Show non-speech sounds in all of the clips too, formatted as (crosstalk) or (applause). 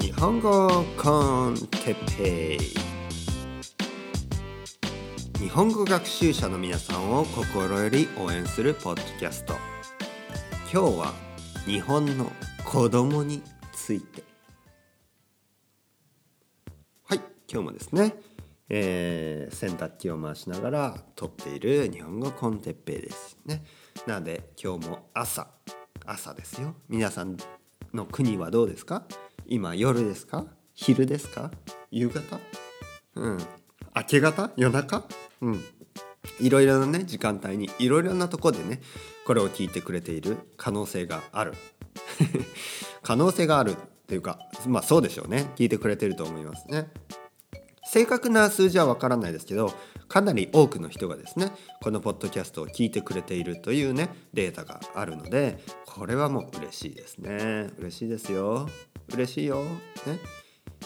日本語コンテッペイ。日本語学習者の皆さんを心より応援するポッドキャスト。今日は日本の子供について。はい今日もですね、えー、洗濯機を回しながら撮っている日本語コンテッペイですね。なので今日も朝朝ですよ。皆さんの国はどうですか？今夜ですか？昼ですか？夕方？うん。明け方？夜中？うん。いろいろなね時間帯にいろいろなとこでねこれを聞いてくれている可能性がある。(laughs) 可能性があるっていうかまあそうでしょうね。聞いてくれてると思いますね。正確な数字はわからないですけどかなり多くの人がですねこのポッドキャストを聞いてくれているというねデータがあるのでこれはもう嬉しいですね。嬉しいですよ。嬉しいよ。ね。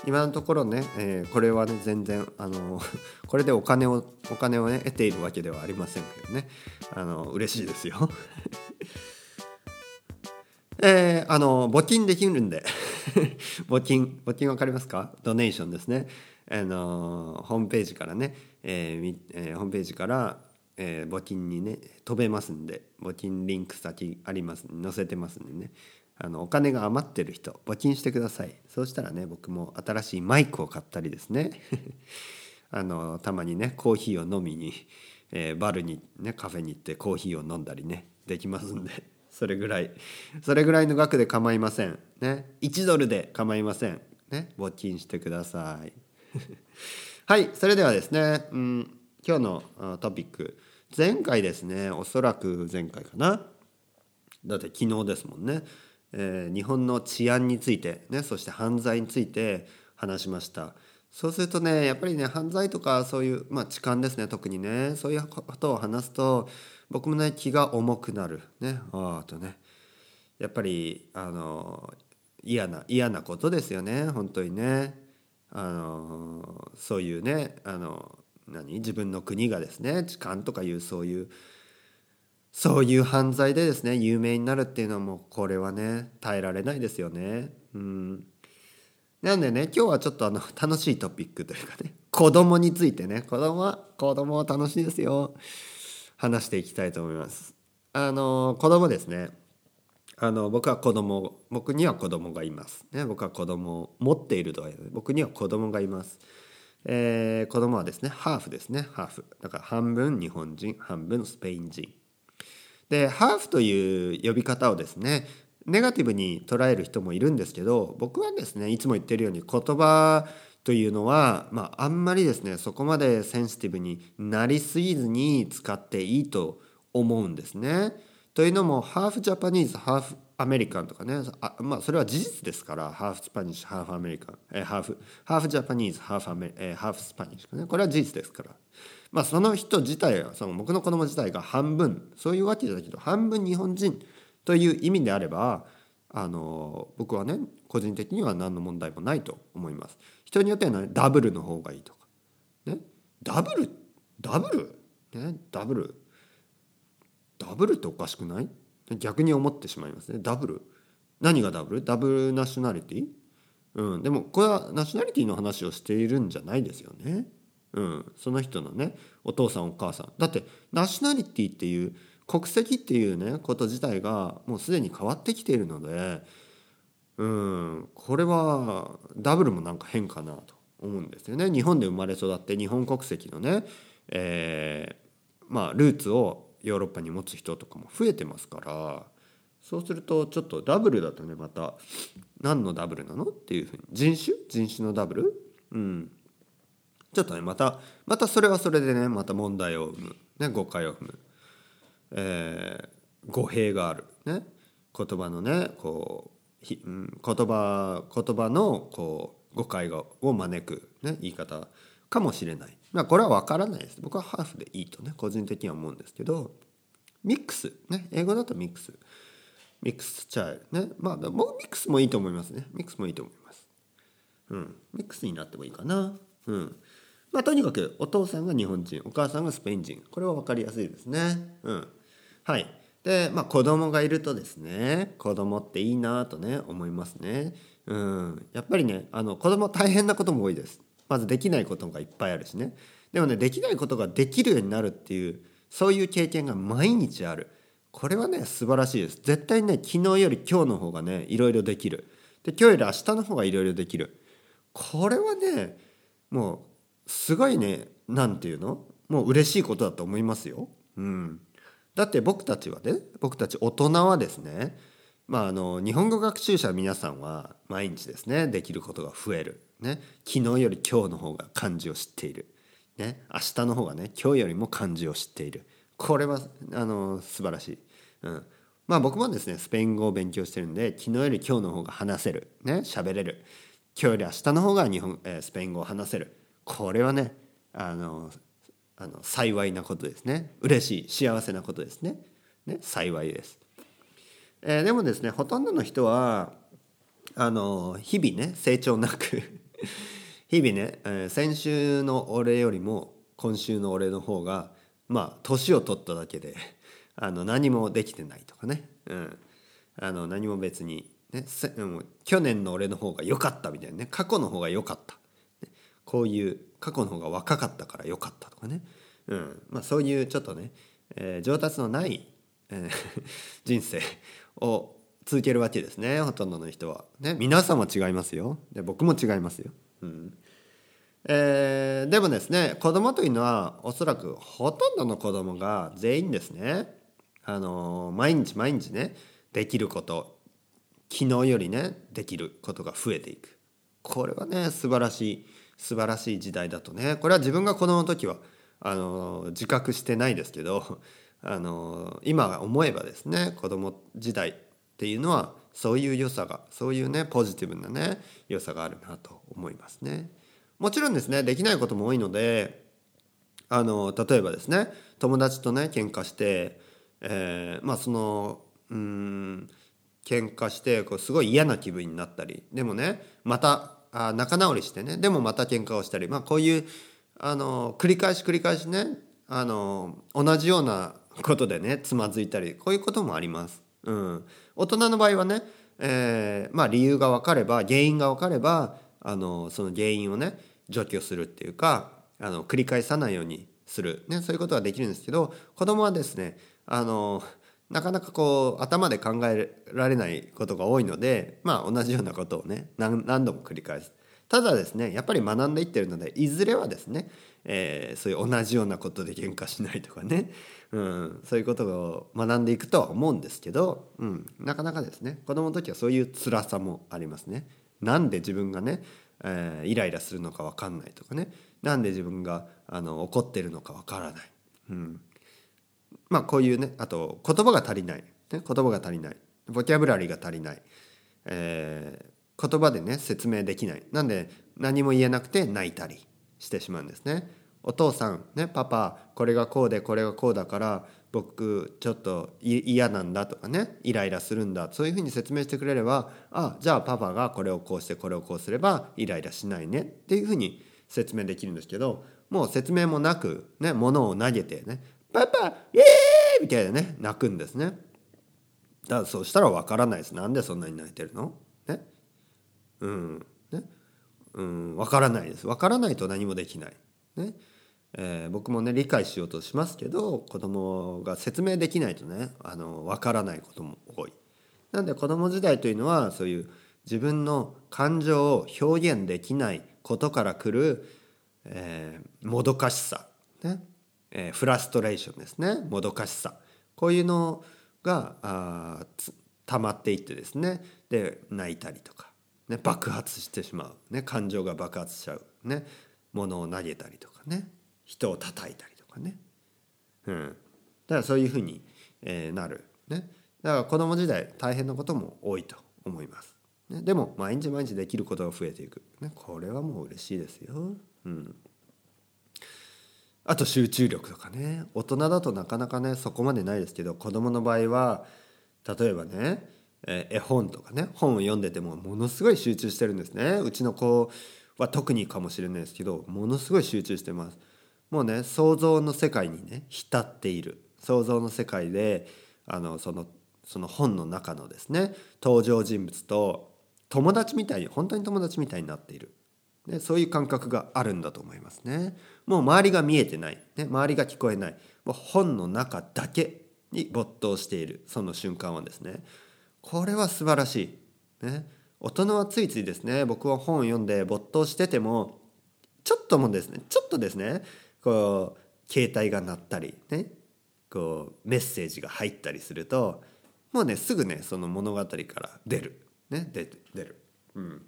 今のところね、えー、これはね全然あの (laughs) これでお金をお金をね得ているわけではありませんけどね。あの嬉しいですよ。(laughs) えー、あの募金できるんで。(laughs) 募金募金わかりますか？ドネーションですね。あのホームページからね、えーえー、ホームページから、えー、募金にね飛べますんで。募金リンク先あります載せてますんでね。あのお金が余ってる人募金してください。そうしたらね僕も新しいマイクを買ったりですね。(laughs) あのたまにねコーヒーを飲みに、えー、バルにねカフェに行ってコーヒーを飲んだりねできますんで。それぐらい。それぐらいの額で構いません。ね。1ドルで構いません。ね。募金してください。(laughs) はい。それではですね、うん、今日のトピック。前回ですね。おそらく前回かな。だって昨日ですもんね、えー、日本の治安について。ね。そして犯罪について話しました。そうするとねやっぱりね犯罪とかそういうまあ痴漢ですね特にね。そういうことを話すと僕もね気が重くなる。ね。ああとね。やっぱりあの嫌な嫌なことですよね。本当にね。あのそういうねあの何？自分の国がですね痴漢とかいうそういうそういう犯罪でですね有名になるっていうのはもうこれはね耐えられないですよね。うん。なんでね今日はちょっとあの (laughs) 楽しいトピックというかね子供についてね子供は子供は楽しいですよ。話していきたいと思います。あの子供ですね。あの僕は子供僕には子供がいます、ね、僕は子供を持っているとは言う僕には子供がいます、えー、子供はですねハーフですねハーフ。だから半分日本人半分スペイン人。でハーフという呼び方をですねネガティブに捉える人もいるんですけど僕はですねいつも言ってるように言葉というのは、まあ、あんまりですねそこまでセンシティブになりすぎずに使っていいと思うんですね。というのも half Japanese half American とかねあまあそれは事実ですから half Spanish half American、えー、 half half Japanese half Ame、えー、 half Spanish ねこれは事実ですからまあその人自体はその僕の子供自体が半分そういうわけじゃないけど半分日本人という意味であればあの僕はね個人的には何の問題もないと思います。人によってはダブルの方がいいとか。ね？ダブル？ダブル？ね？ダブル？ダブルっておかしくない？逆に思ってしまいますね。ダブル？何がダブル？ダブルナショナリティ？うん、でもこれはナショナリティの話をしているんじゃないですよね。うん、その人のねお父さんお母さん。だってナショナリティっていう国籍っていうねこと自体がもうすでに変わってきているのでうんこれはダブルもなんか変かなと思うんですよね。日本で生まれ育って日本国籍のね、えー、まあルーツをヨーロッパに持つ人とかも増えてますからそうするとちょっとダブルだとねまた何のダブルなのっていうふうに人種？人種のダブル？うん。ちょっとねまたまたそれはそれでねまた問題を生む、ね、誤解を生む、えー、語弊がある、ね、言葉のねこうひ、うん、言葉言葉のこう誤解を招く、ね、言い方かもしれない。まあこれは分からないです。僕はハーフでいいとね個人的には思うんですけどミックスね英語だとミックスミックスチャイルねまあもうミックスもいいと思いますねミックスもいいと思います。うんミックスになってもいいかな。うんまあとにかくお父さんが日本人お母さんがスペイン人これは分かりやすいですね。うんはい。でまあ子供がいるとですね子供っていいなとね思いますね。うん。やっぱりねあの子供大変なことも多いです。まずできないことがいっぱいあるしね。でもねできないことができるようになるっていうそういう経験が毎日ある。これはね素晴らしいです。絶対ね昨日より今日の方がねいろいろできる。で今日より明日の方がいろいろできる。これはねもうすごいね何て言うの？もう嬉しいことだと思いますよ。うん、だって僕たちはね僕たち大人はですねまああの日本語学習者皆さんは毎日ですねできることが増える、ね、昨日より今日の方が漢字を知っている、ね、明日の方がね今日よりも漢字を知っている。これはあの素晴らしい。うん。まあ僕もですねスペイン語を勉強してるんで昨日より今日の方が話せる。ね。喋れる。今日より明日の方が日本、えー、スペイン語を話せる。これはねあのあの幸いなことですね。嬉しい幸せなことですね。ね幸いです、えー、でもですねほとんどの人はあの日々ね成長なく (laughs) 日々ね、えー、先週の俺よりも今週の俺の方がまあ年を取っただけで (laughs) あの何もできてないとかね、うん、あの何も別に、ね、も去年の俺の方が良かったみたいなね。過去の方が良かった、ね、こういう過去の方が若かったから良かったとかね、うん。まあ、そういうちょっとね、えー、上達のない、えー、(laughs) 人生を続けるわけですね。ほとんどの人は。ね、皆さんも違いますよ。で僕も違いますよ。うん。えー、でもですね子供というのはおそらくほとんどの子供が全員ですね。あの毎日毎日ねできること。昨日よりねできることが増えていく。これはね素晴らしい。素晴らしい時代だとねこれは自分が子供の時はあの自覚してないですけど (laughs) あの今思えばですね子供時代っていうのはそういう良さがそういうねポジティブなね良さがあるなと思いますね。もちろんですねできないことも多いのであの例えばですね友達とね喧嘩してえー、まあそのうん喧嘩してこうすごい嫌な気分になったりでもねまたあ仲直りしてね。でもまた喧嘩をしたり。まあこういうあの繰り返し繰り返しねあの同じようなことでねつまずいたり。こういうこともあります。うん、大人の場合はね、えー、まあ理由が分かれば原因が分かればあのその原因をね除去するっていうかあの繰り返さないようにする、ね、そういうことができるんですけど子供はですねあのなかなかこう頭で考えられないことが多いのでまあ同じようなことをね何度も繰り返す。ただですねやっぱり学んでいってるのでいずれはですね、えー、そういう同じようなことで喧嘩しないとかね、うん、そういうことを学んでいくとは思うんですけど、うん、なかなかですね子供の時はそういう辛さもありますね。なんで自分がね、えー、イライラするのか分かんないとかねなんで自分があの怒ってるのか分からない。うんまあこういうねあと言葉が足りない、ね、言葉が足りない。ボキャブラリーが足りない、えー、言葉でね説明できない。なんで何も言えなくて泣いたりしてしまうんですね。お父さんねパパこれがこうでこれがこうだから僕ちょっと嫌なんだとかねイライラするんだ。そういうふうに説明してくれればあじゃあパパがこれをこうしてこれをこうすればイライラしないね。っていうふうに説明できるんですけどもう説明もなくね物を投げてねパパイエーイ！みたいなね泣くんですね。だからそうしたら分からないです。なんでそんなに泣いてるの？ね？うん。ね？うん。分からないです。分からないと何もできない。ね？えー、僕もね理解しようとしますけど子供が説明できないとねあの分からないことも多い。なんで子供時代というのはそういう自分の感情を表現できないことからくる、えー、もどかしさ、ね？えー、フラストレーションですね。もどかしさ。こういうのがあ溜まっていってですね。で泣いたりとか、ね、爆発してしまう、ね、感情が爆発しちゃう、ね、物を投げたりとかね。人を叩いたりとかね、うん、だからそういうふうに、えー、なる、ね、だから子供時代大変なことも多いと思います、ね、でも毎日毎日できることが増えていく、ね、これはもう嬉しいですよ、うん、あと集中力とかね。大人だとなかなかねそこまでないですけど子供の場合は例えばねえ絵本とかね本を読んでてもものすごい集中してるんですね。うちの子は特にかもしれないですけどものすごい集中してます。もうね想像の世界にね浸っている。想像の世界であのそのその本の中のですね登場人物と友達みたいに本当に友達みたいになっている、ね、そういう感覚があるんだと思いますね。もう周りが見えてない、ね、周りが聞こえない。もう本の中だけに没頭している。その瞬間はですね。これは素晴らしい、ね、大人はついついですね。僕は本を読んで没頭しててもちょっともですねちょっとですねこう携帯が鳴ったりねこうメッセージが入ったりするともうねすぐねその物語から出る。ね出出る、うん、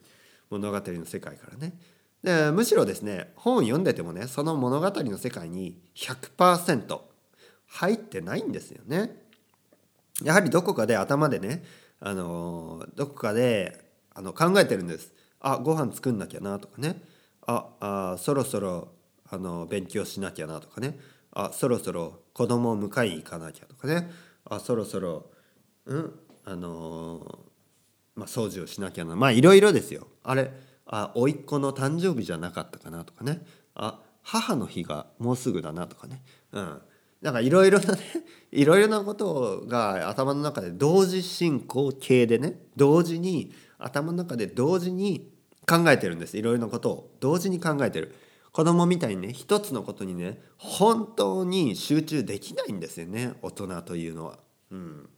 物語の世界からねでむしろですね本を読んでてもねその物語の世界に100%入ってないんですよね。やはりどこかで頭でね、あのどこかであの考えてるんです。あご飯作んなきゃなとかねああそろそろあの勉強しなきゃなとかねあそろそろ子供を迎えに行かなきゃとかねあそろそろうんあのまあ、掃除をしなきゃな。まあいろいろですよ。あれあ甥っ子の誕生日じゃなかったかなとかね。あ母の日がもうすぐだなとかね。うん。なんかいろいろなね (laughs) いろいろなことが頭の中で同時進行形でね同時に頭の中で同時に考えてるんです。いろいろなことを同時に考えてる。子供みたいにね一つのことにね本当に集中できないんですよね。大人というのは。うん。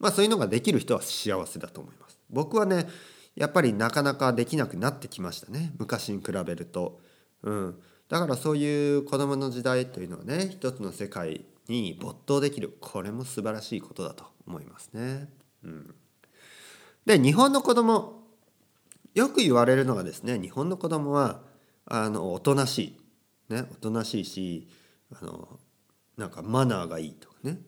まあそういうのができる人は幸せだと思います。僕はねやっぱりなかなかできなくなってきましたね昔に比べると。うん、だからそういう子供の時代というのはね一つの世界に没頭できるこれも素晴らしいことだと思いますね。うん、で日本の子供よく言われるのがですね日本の子供はあのおとなしい、ね、おとなしいしあのなんかマナーがいいとかね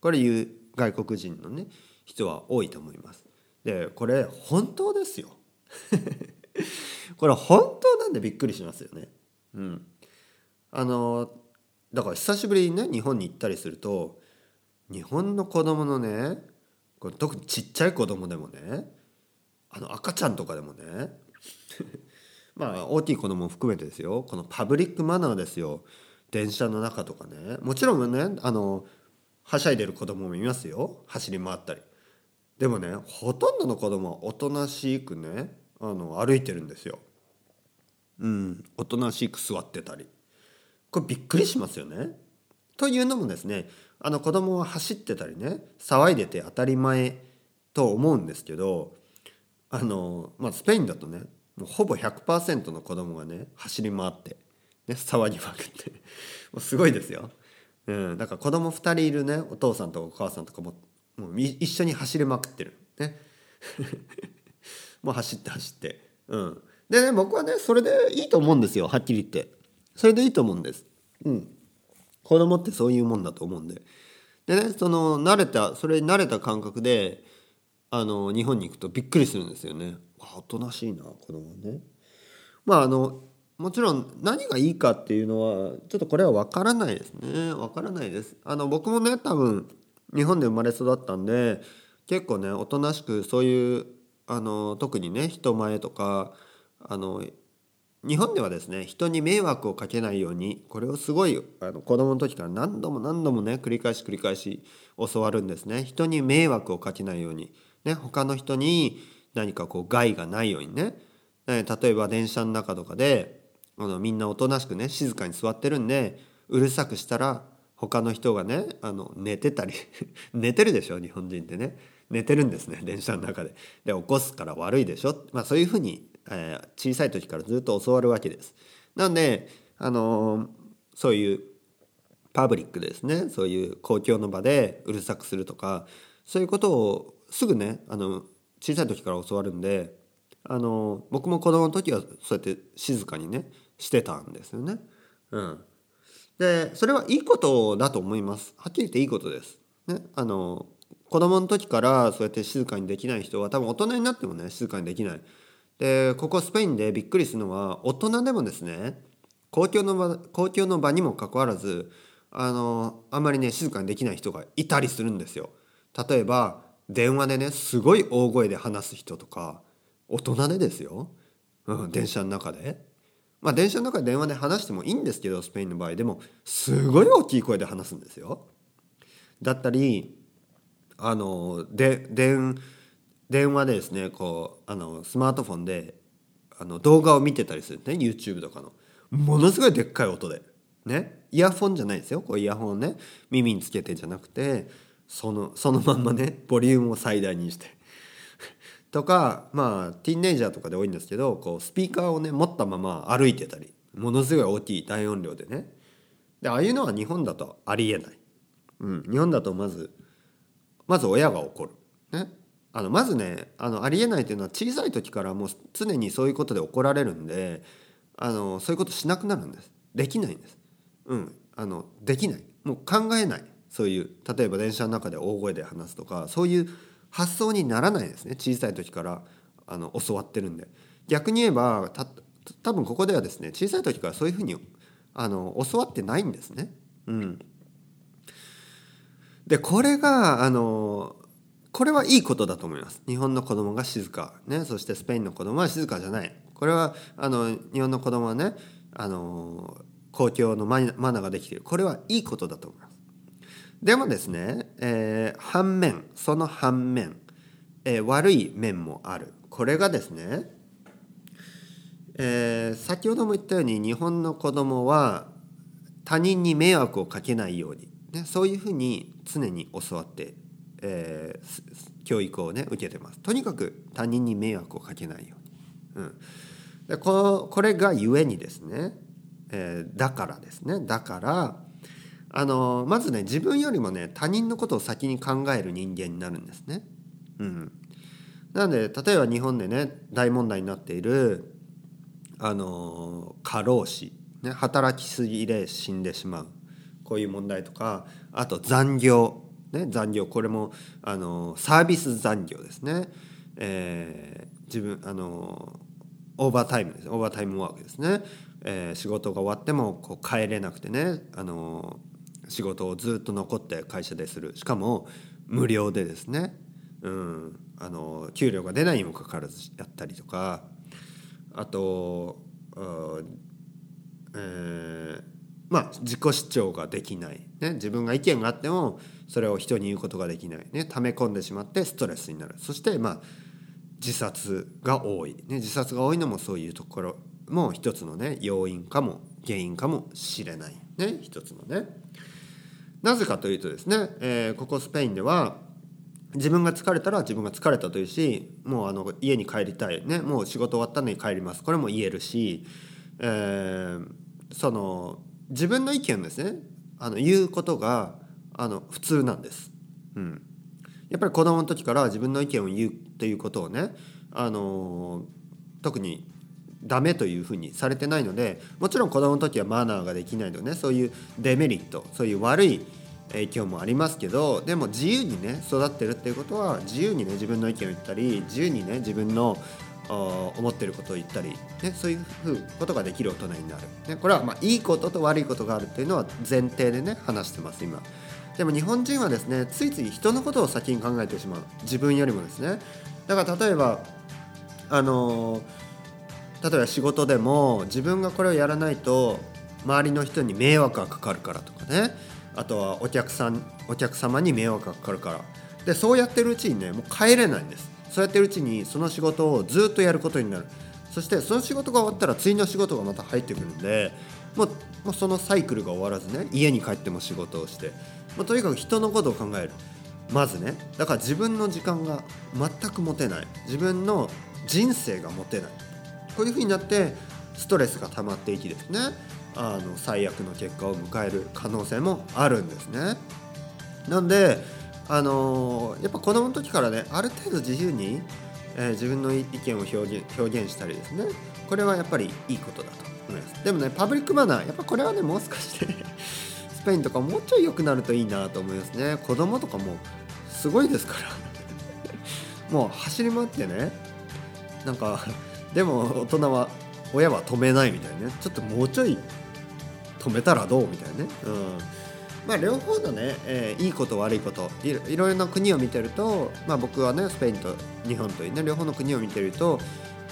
これ言う外国人のね人は多いと思います。でこれ本当ですよ。(laughs) これ本当なんでびっくりしますよね。うん、あのだから久しぶりにね日本に行ったりすると日本の子供のねこれ特にちっちゃい子供でもねあの赤ちゃんとかでもね (laughs) まあ大きい子供も含めてですよこのパブリックマナーですよ電車の中とかねもちろんねあのはしゃいでる子供もいますよ。走り回ったり。でもねほとんどの子供はおとなしくねあの歩いてるんですよ。うんおとなしく座ってたり。これびっくりしますよね。というのもですねあの子供は走ってたりね騒いでて当たり前と思うんですけどあの、まあ、スペインだとねもうほぼ100%の子供がね走り回って、ね、騒ぎまくって。(laughs) もうすごいですよ。うん、だから子供2人いるねお父さんとお母さんとかももう一緒に走りまくってる。ね。(laughs) もう走って走って。うん。でね僕はねそれでいいと思うんですよはっきり言って。それでいいと思うんです。うん。子供ってそういうもんだと思うんで。でねその慣れたそれに慣れた感覚であの日本に行くとびっくりするんですよね。おとなしいな子供ね。まああのもちろん何がいいかっていうのはちょっとこれは分からないですね。分からないです。あの僕もね多分日本で生まれ育ったんで結構ねおとなしくそういうあの特にね人前とかあの日本ではですね人に迷惑をかけないようにこれをすごいあの子供の時から何度も何度もね繰り返し繰り返し教わるんですね。人に迷惑をかけないように、ね、他の人に何かこう害がないようにね。例えば電車の中とかであのみんなおとなしくね静かに座ってるんでうるさくしたら他の人がねあの寝てたり (laughs) 寝てるでしょ日本人ってね寝てるんですね電車の中で。で起こすから悪いでしょ、まあ、そういうふうに、えー、小さい時からずっと教わるわけです。なんであのー、そういうパブリックですねそういう公共の場でうるさくするとかそういうことをすぐねあの小さい時から教わるんであの僕も子供の時はそうやって静かにねしてたんですよね。うん、でそれはいいことだと思います。はっきり言っていいことです。ね、あの子供の時からそうやって静かにできない人は多分大人になってもね静かにできない。でここスペインでびっくりするのは大人でもですね公共の場公共の場にもかかわらずあのあんまりね静かにできない人がいたりするんですよ。例えば電話でねすごい大声で話す人とか大人でですよ、うん、電車の中でまあ電車の中で電話で話してもいいんですけどスペインの場合。でもすごい大きい声で話すんですよ。だったりあので電電話でですねこうあのスマートフォンであの動画を見てたりするね。YouTube とかの。ものすごいでっかい音で。ね。イヤホンじゃないですよ。こうイヤホンね耳につけてじゃなくてそのそのまんまねボリュームを最大にして。とかまあティーンネイジャーとかで多いんですけどこうスピーカーをね持ったまま歩いてたりものすごい大きい大音量でね。でああいうのは日本だとありえない、うん、日本だとまずまず親が怒る。ね。あのまずねあのありえないというのは小さい時からもう常にそういうことで怒られるんであのそういうことしなくなるんです。できないんです。うんあのできない。もう考えない。そういう例えば電車の中で大声で話すとかそういう発想にならないですね小さい時からあの教わってるんで逆に言えばた多分ここではですね小さい時からそういうふうにあの教わってないんですね。うん、でこれがあのこれはいいことだと思います。日本の子供が静か、ね、そしてスペインの子供は静かじゃない。これはあの日本の子供はねあの公共のマナーができているこれはいいことだと思います。でもですね、えー、反面その反面、えー、悪い面もある。これがですね、えー、先ほども言ったように日本の子供は他人に迷惑をかけないように、ね、そういうふうに常に教わって、え、教育をね受けてます。とにかく他人に迷惑をかけないように、うん、でここれがゆえにですね、え、だからですね。だからあのまずね自分よりもね他人のことを先に考える人間になるんですね。うん、なので例えば日本でね大問題になっているあの過労死、ね、働きすぎで死んでしまうこういう問題とかあと残業、ね、残業これもあのサービス残業ですね。えー、自分あのオーバータイムですオーバータイムワークですね、えー、仕事が終わってもこう帰れなくてねあの仕事をずっと残って会社でする。しかも無料でですね、うん、あの給料が出ないにもかかわらずやったりとか。あとえー、まあ自己主張ができない、ね、自分が意見があってもそれを人に言うことができない、ね、溜め込んでしまってストレスになる。そしてまあ自殺が多い、ね、自殺が多いのもそういうところも一つのね要因かも原因かもしれない。ね。一つのね。なぜかというとですね、えー、ここスペインでは自分が疲れたら自分が疲れたというしもうあの家に帰りたい、ね、もう仕事終わったのに帰ります。これも言えるし、えー、その自分の意見ですね。あの言うことがあの普通なんです。うん、やっぱり子供の時から自分の意見を言うということをねあの特にダメというふうにされてないのでもちろん子どもの時はマナーができないのでねそういうデメリットそういう悪い影響もありますけどでも自由にね育ってるっていうことは自由にね自分の意見を言ったり自由にね自分の思ってることを言ったり、ね、そういうふうことができる大人になる、ね、これはまあいいことと悪いことがあるっていうのは前提でね話してます今。でも日本人はですねついつい人のことを先に考えてしまう。自分よりもですね。だから例えばあのー例えば仕事でも自分がこれをやらないと周りの人に迷惑がかかるからとかね。あとはお客さんお客様に迷惑がかかるから。でそうやってるうちにねもう帰れないんです。そうやってるうちにその仕事をずっとやることになる。そしてその仕事が終わったら次の仕事がまた入ってくるんでもうもうそのサイクルが終わらずね家に帰っても仕事をしてもうとにかく人のことを考える。まずねだから自分の時間が全く持てない。自分の人生が持てない。こういうふうになってストレスが溜まっていきですね。あの最悪の結果を迎える可能性もあるんですね。なんであのやっぱ子供の時からねある程度自由に、えー、自分の意見を表現表現したりですね。これはやっぱりいいことだと思います。でもねパブリックマナーやっぱこれはねもう少しね (laughs) スペインとかもうちょい良くなるといいなと思いますね。子供とかもすごいですから。(laughs) もう走り回ってねなんかでも大人は親は止めないみたいなね。ちょっともうちょい止めたらどうみたいなね、うん。まあ、両方のね、えー、いいこと悪いこといろいろな国を見てると、まあ、僕はねスペインと日本というね両方の国を見てると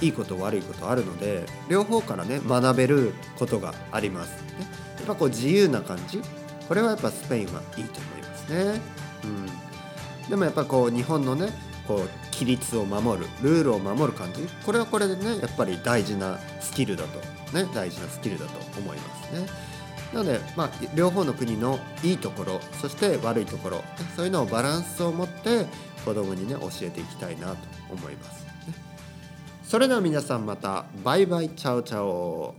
いいこと悪いことあるので両方からね学べることがあります、ね、やっぱこう自由な感じ。これはやっぱスペインはいいと思いますね、うん、でもやっぱこう日本のねこう規律を守るルールを守る感じ？これはこれでねやっぱり大事なスキルだとね大事なスキルだと思いますね。なので、まあ、両方の国のいいところそして悪いところそういうのをバランスを持って子供にね教えていきたいなと思います。それでは皆さんまたバイバイチャオチャオ